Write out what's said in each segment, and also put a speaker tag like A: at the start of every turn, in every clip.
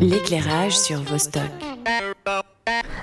A: L'éclairage sur Vostok.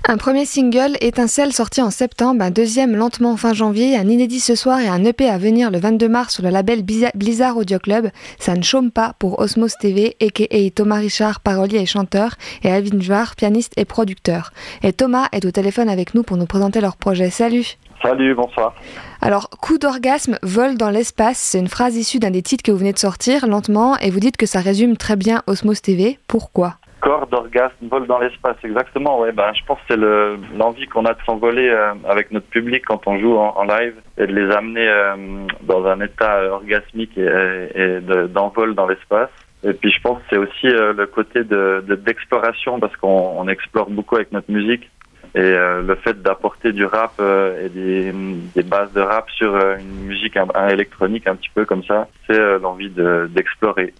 B: Un premier single, Étincelle, sorti en septembre, un deuxième lentement fin janvier, un inédit ce soir et un EP à venir le 22 mars sur le label Blizzard Audio Club. Ça ne chôme pas pour Osmos TV, a.k.a. Thomas Richard, parolier et chanteur, et Alvin Jouard, pianiste et producteur. Et Thomas est au téléphone avec nous pour nous présenter leur projet. Salut
C: Salut, bonsoir.
B: Alors, coup d'orgasme, vol dans l'espace, c'est une phrase issue d'un des titres que vous venez de sortir, lentement, et vous dites que ça résume très bien Osmos TV. Pourquoi?
C: Corps d'orgasme, vol dans l'espace, exactement. Ouais, ben, je pense que c'est l'envie qu'on a de s'envoler euh, avec notre public quand on joue en, live et de les amener euh, dans un état orgasmique et, d'envol dans l'espace. Et puis je pense que c'est aussi euh, le côté de d'exploration parce qu'on explore beaucoup avec notre musique et le fait d'apporter du rap et des, des, bases de rap sur une musique un, électronique un petit peu comme ça, c'est l'envie d'explorer.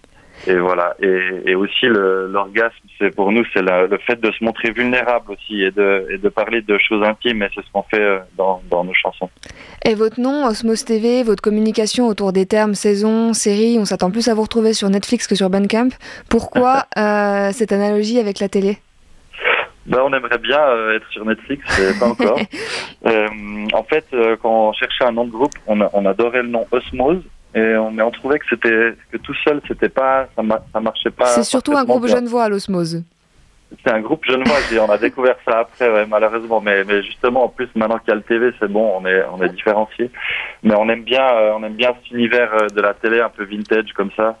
C: Et voilà. Et, et aussi l'orgasme, c'est pour nous, c'est le fait de se montrer vulnérable aussi et de, et de parler de choses intimes. Et c'est ce qu'on fait euh, dans, dans, nos chansons.
B: Et votre nom, Osmos TV, votre communication autour des termes saison, série, on s'attend plus à vous retrouver sur Netflix que sur Bandcamp. Pourquoi euh, cette analogie avec la télé?
C: Ben, on aimerait bien euh, être sur Netflix, pas encore. euh, en fait, quand on cherchait un nom de groupe, on, on adorait le nom Osmose et on, mais on trouvait que c'était que tout seul, c'était pas, ça, ça marchait pas.
B: C'est surtout un groupe genevois à l'osmose.
C: C'est un groupe genevois, on a découvert ça après, malheureusement. Mais, mais justement, en plus, maintenant qu'il y a le TV, c'est bon, on est, on est différencié. Mais on aime bien, euh, on aime bien cet univers euh, de la télé un peu vintage comme ça.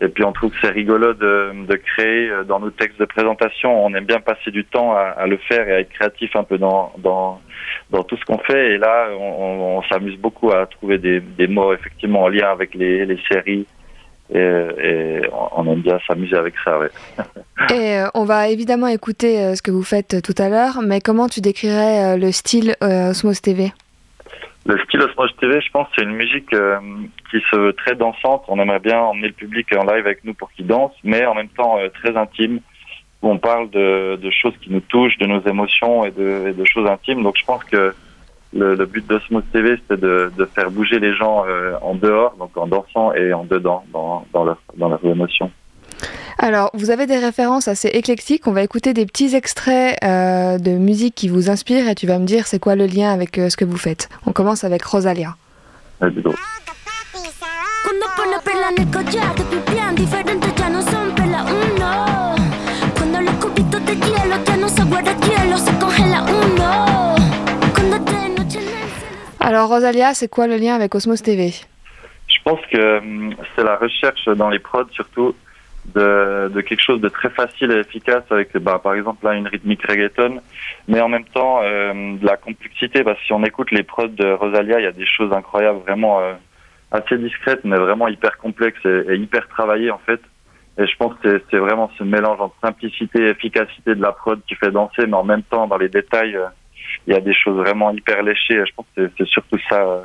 C: Et puis on trouve que c'est rigolo de, de créer euh, dans nos textes de présentation. On aime bien passer du temps à, le faire et à être créatif un peu dans, dans, tout ce qu'on fait. Et là, on, s'amuse beaucoup à trouver des, des, mots effectivement en lien avec les, les séries. Et, et, on aime bien s'amuser avec ça. Ouais.
B: et euh, on va évidemment écouter euh, ce que vous faites tout à l'heure, mais comment tu décrirais le style Osmos TV
C: le style Osmos TV, je pense, c'est une musique euh, qui se veut très dansante. On aimerait bien emmener le public en live avec nous pour qu'il danse, mais en même temps euh, très intime, où on parle de, de, choses qui nous touchent, de nos émotions et de, et de choses intimes. Donc je pense que le, le but d'Osmos TV, c'était de, de, faire bouger les gens euh, en dehors, donc en dansant et en dedans, dans, dans, leur, dans leurs émotions.
B: Alors, vous avez des références assez éclectiques. On va écouter des petits extraits euh, de musique qui vous inspirent et tu vas me dire c'est quoi le lien avec euh, ce que vous faites. On commence avec Rosalia. Alors Rosalia, c'est quoi le lien avec Osmos TV
C: Je pense que hum, c'est la recherche dans les prods surtout de, de, quelque chose de très facile et efficace avec, bah, par exemple, là, une rythmique reggaeton, mais en même temps, euh, de la complexité, parce que si on écoute les prods de Rosalia, il y a des choses incroyables, vraiment euh, assez discrètes, mais vraiment hyper complexes et, hyper travaillées, en fait. Et je pense que c'est vraiment ce mélange entre simplicité et efficacité de la prod qui fait danser, mais en même temps, dans les détails, euh, il y a des choses vraiment hyper léchées. Et je pense que c'est surtout ça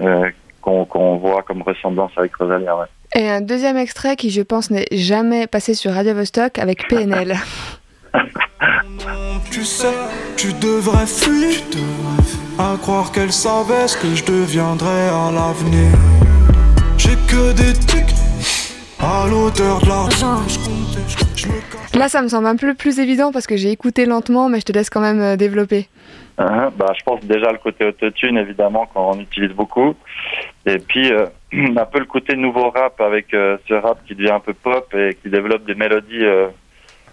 C: euh, qu'on voit comme ressemblance avec Rosalia, ouais.
B: Et un deuxième extrait qui, je pense, n'est jamais passé sur Radio Vostok avec PNL.
D: tu sais, tu devrais fuir, à croire qu'elle savait ce que je deviendrais à l'avenir. J'ai que des tics à l'auteur de l'argent.
B: Là, ça me semble un peu plus évident parce que j'ai écouté lentement, mais je te laisse quand même euh, développer.
C: Uh bah, je pense déjà le côté autotune, évidemment, qu'on utilise beaucoup. Et puis, euh, un peu le côté nouveau rap avec euh, ce rap qui devient un peu pop et qui développe des mélodies euh,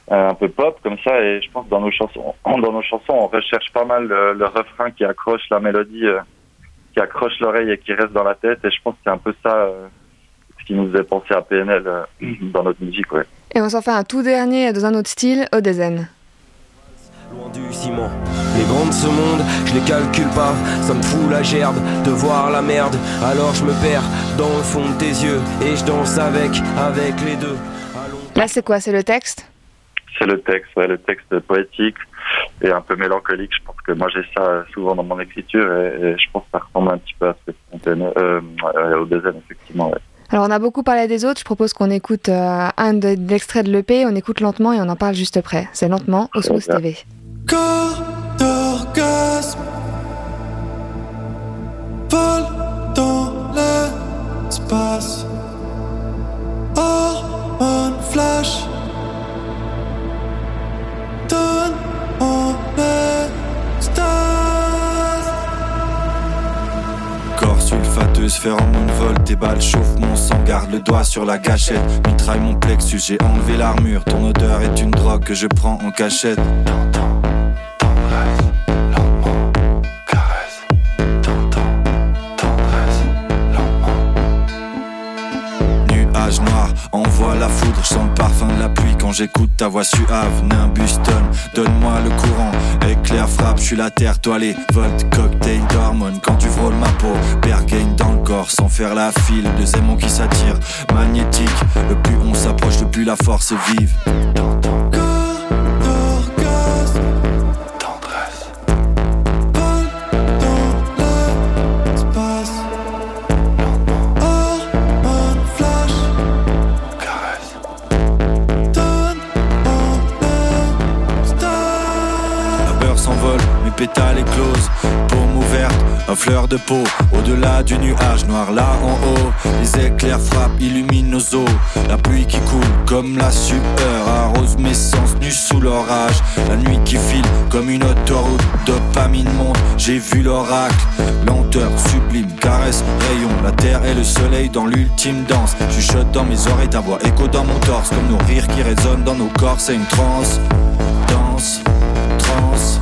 C: un peu pop comme ça. Et je pense dans nos chansons, dans nos chansons, on recherche pas mal le, refrain qui accroche la mélodie, qui accroche l'oreille et qui reste dans la tête. Et je pense que c'est un peu ça ce qui nous faisait penser à PNL dans notre musique. Ouais.
B: Et on s'en fait un tout dernier dans un autre style, Odezen.
E: Loin du ciment, de ce monde, je les calcule pas, ça me fout la gerbe de voir la merde. Alors je me perds dans le fond de tes yeux et je danse avec, avec les deux.
B: Là c'est quoi, c'est le texte?
C: C'est le texte, ouais, le texte poétique et un peu mélancolique. Je pense que moi j'ai ça souvent dans mon écriture et, je pense que ça ressemble un petit peu à ce que euh, au deuxième effectivement. Ouais.
B: Alors on a beaucoup parlé des autres, je propose qu'on écoute euh, un de, l'extrait de l'EP, on écoute lentement et on en parle juste après. C'est lentement, Osmos TV.
D: Vol dans l'espace. Hormone flash.
F: Donne en extase. Corps sulfateuse, phéromone vol, tes balles chauffe mon sang, garde le doigt sur la gâchette. Mitraille mon plexus, j'ai enlevé l'armure. Ton odeur est une drogue que je prends en cachette. J'écoute ta voix suave. Nimbus donne-moi le courant. Éclair frappe, je la terre, toi les volts, cocktail d'hormones. Quand tu frôles ma peau, bergaine dans le corps sans faire la file. Deux aimants qui s'attirent, magnétique. Le plus on s'approche, le plus la force vive. pétales de peau, au-delà du nuage noir là en haut, les éclairs frappent, illuminent nos eaux, la pluie qui coule comme la sueur, arrose mes sens nus sous l'orage, la nuit qui file comme une autoroute, dopamine monte, j'ai vu l'oracle, lenteur sublime, caresse, rayon, la terre et le soleil dans l'ultime danse, chuchote dans mes oreilles, ta voix écho dans mon torse, comme nos rires qui résonnent dans nos corps, c'est une transe, danse, transe.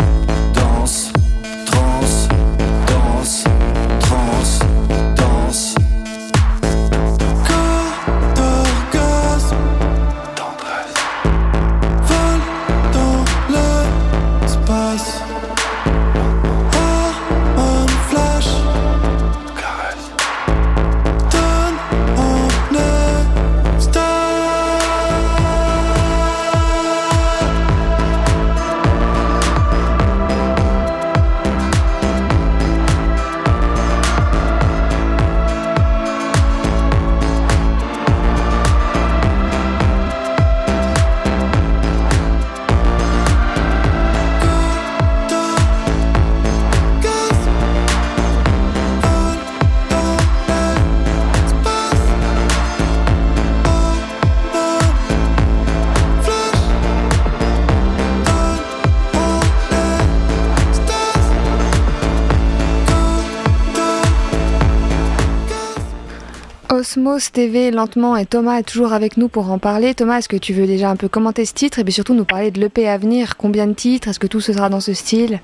B: Osmos TV lentement et Thomas est toujours avec nous pour en parler. Thomas, est-ce que tu veux déjà un peu commenter ce titre et puis surtout nous parler de l'EP à venir? Combien de titres? Est-ce que tout se sera dans ce style?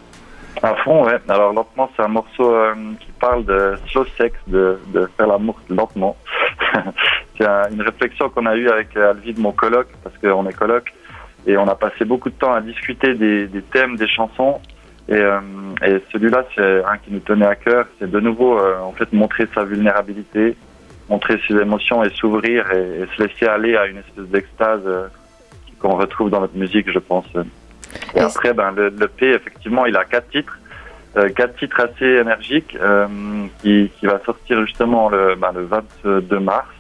C: À fond, ouais. Alors lentement, c'est un morceau euh, qui parle de slow sex, de, faire l'amour lentement. c'est une réflexion qu'on a eue avec Alvide, mon coloc, parce qu'on est coloc, et on a passé beaucoup de temps à discuter des, thèmes, des chansons. Et, euh, et celui-là, c'est un qui nous tenait à cœur. C'est de nouveau, euh, en fait, montrer sa vulnérabilité, montrer ses émotions et s'ouvrir et, se laisser aller à une espèce d'extase euh, qu'on retrouve dans notre musique, je pense. Et après, ben, le, le, P, effectivement, il a quatre titres, euh, quatre titres assez énergiques euh, qui, qui va sortir justement le, ben, le 22 mars.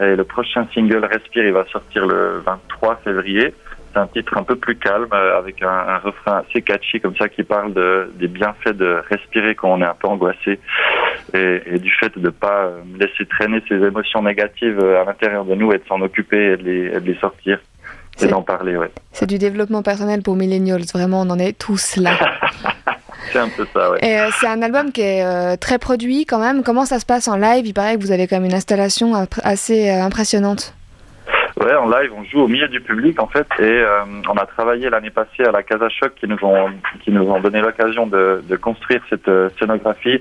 C: Et le prochain single, Respire, il va sortir le 23 février. C'est un titre un peu plus calme, euh, avec un, un, refrain assez catchy comme ça qui parle de, des bienfaits de respirer quand on est un peu angoissé et, et du fait de ne pas euh, laisser traîner ces émotions négatives euh, à l'intérieur de nous et de s'en occuper et de les, de les sortir et d'en parler. Ouais.
B: C'est du développement personnel pour millennials, vraiment on en est tous là.
C: c'est un peu ça, ouais.
B: Et c'est un album qui est très produit quand même. Comment ça se passe en live? Il paraît que vous avez quand même une installation assez impressionnante.
C: En live, on joue au milieu du public en fait, et euh, on a travaillé l'année passée à la Casa Choc qui nous ont qui nous ont donné l'occasion de, de, construire cette euh, scénographie,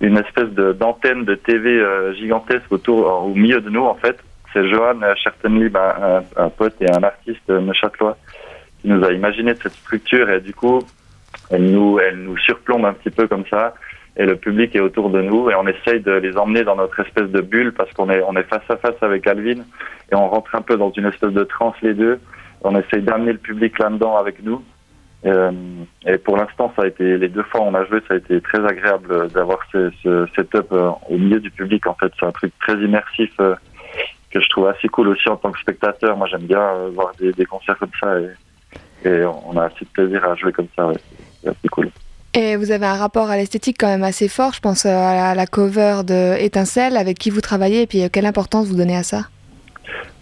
C: une espèce de d'antenne de TV euh, gigantesque autour au milieu de nous en fait. C'est Johan Chertenlib, un, un, pote et un artiste neuchâtelois, qui nous a imaginé cette structure et du coup, elle nous elle nous surplombe un petit peu comme ça et le public est autour de nous et on essaye de les emmener dans notre espèce de bulle parce qu'on est on est face à face avec Alvin et on rentre un peu dans une espèce de transe les deux. On essaye d'amener le public là-dedans avec nous. Euh, et pour l'instant, ça a été les deux fois où on a joué, ça a été très agréable d'avoir ce, ce setup euh, au milieu du public. En fait, c'est un truc très immersif euh, que je trouve assez cool aussi en tant que spectateur. Moi, j'aime bien voir des, des, concerts comme ça et, et, on a assez de plaisir à jouer comme ça. Ouais. C'est assez cool.
B: Et vous avez un rapport à l'esthétique quand même assez fort, je pense à la cover de Étincelle, avec qui vous travaillez, et puis quelle importance vous donnez à ça?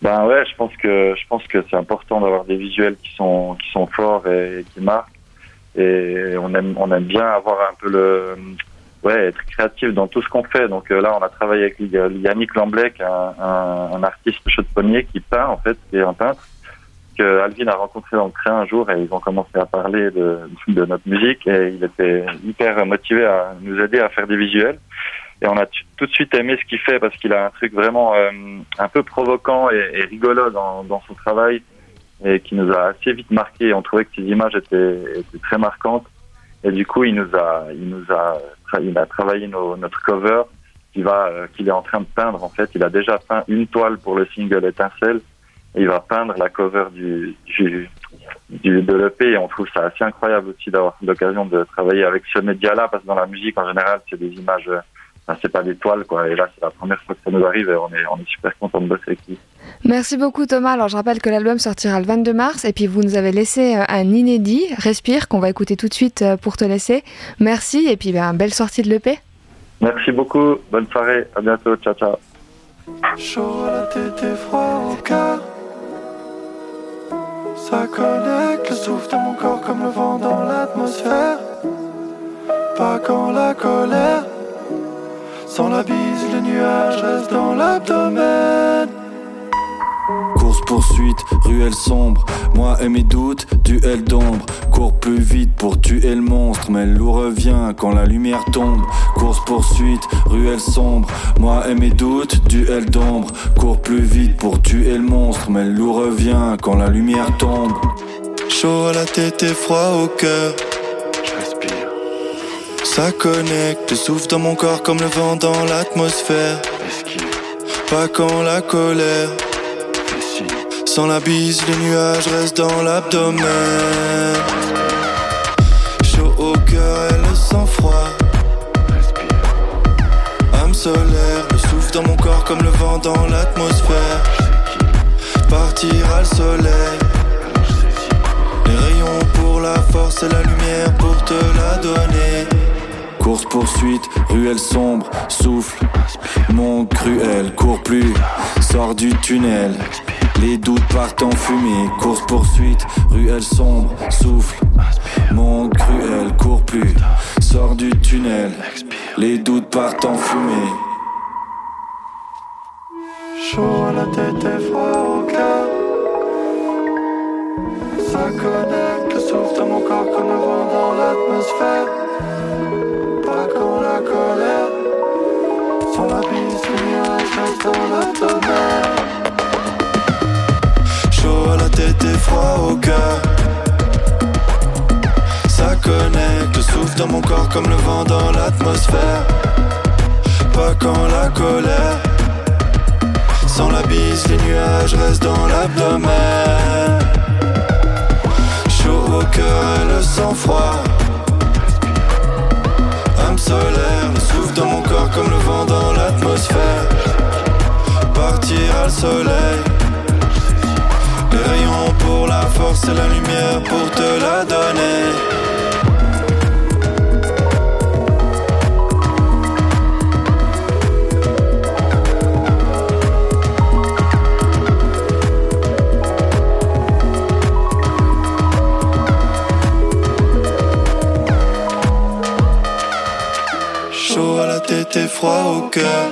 C: Ben ouais, je pense que je pense que c'est important d'avoir des visuels qui sont qui sont forts et, qui marquent. Et on aime on aime bien avoir un peu le ouais, être créatif dans tout ce qu'on fait. Donc là, on a travaillé avec Yannick Lamblec, un, un, un artiste chaudeponnier qui peint en fait, qui est un peintre que Alvin a rencontré le train un jour et ils ont commencé à parler de, notre musique et il était hyper motivé à nous aider à faire des visuels. Et on a tout de suite aimé ce qu'il fait parce qu'il a un truc vraiment euh, un peu provoquant et, rigolo dans, son travail et qui nous a assez vite marqué. On trouvait que ses images étaient, très marquantes et du coup il nous a, il nous a, il a travaillé notre cover qu'il euh, qu'il est en train de peindre en fait. Il a déjà peint une toile pour le single Étincelle il va peindre la cover du, du, du de l'EP et on trouve ça assez incroyable aussi d'avoir l'occasion de travailler avec ce média-là parce que dans la musique en général c'est des images, enfin, c'est pas des toiles quoi et là c'est la première fois que ça nous arrive et on est, on est super content de bosser avec lui.
B: Merci beaucoup Thomas. Alors je rappelle que l'album sortira le 22 mars et puis vous nous avez laissé euh, un inédit, Respire, qu'on va écouter tout de suite euh, pour te laisser. Merci et puis ben, belle sortie de l'EP.
C: Merci beaucoup, bonne soirée, à bientôt, ciao ciao.
D: Chaud à la tête et froid au cœur ça connecte le souffle de mon corps comme le vent dans l'atmosphère. Pas quand la colère, sans la bise, les nuages restent dans l'abdomen.
F: Course poursuite, ruelle sombre, moi et mes doutes, duel d'ombre. Cours plus vite pour tuer le monstre, mais le loup revient quand la lumière tombe. Course poursuite, ruelle sombre, moi et mes doutes, duel d'ombre. Cours plus vite pour tuer le monstre, mais le loup revient quand la lumière tombe.
D: Chaud à la tête et froid au cœur. Ça connecte, le souffle dans mon corps comme le vent dans l'atmosphère. Pas quand la colère sans la bise, les nuages restent dans l'abdomen. Chaud au cœur et le sang-froid. Âme solaire, le souffle dans mon corps comme le vent dans l'atmosphère. Partira le soleil. Les rayons pour la force et la lumière pour te la donner.
F: Course poursuite, ruelle sombre, souffle, monde cruel, cours plus, sors du tunnel. Les doutes partent en fumée, course poursuite, ruelle sombre, souffle, monde cruel, cours plus, sors du tunnel. Les doutes partent en fumée.
D: Chaud à la tête et froid au cœur. Ça connecte le souffle dans mon corps comme le vent dans l'atmosphère. Au cœur. Ça connecte le souffle dans mon corps comme le vent dans l'atmosphère. Pas quand la colère. Sans la bise, les nuages restent dans l'abdomen. Chaud au cœur et le sang-froid. Âme solaire, le souffle dans mon corps comme le vent dans l'atmosphère. Partir le soleil. Force et la lumière pour te la donner. Chaud à la tête et froid au cœur.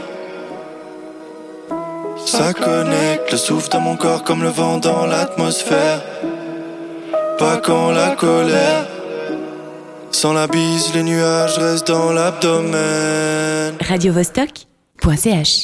D: Ça connecte le souffle dans mon corps comme le vent dans l'atmosphère. Quand la colère. Sans la bise, les nuages restent dans l'abdomen.
A: Radio Vostok.ch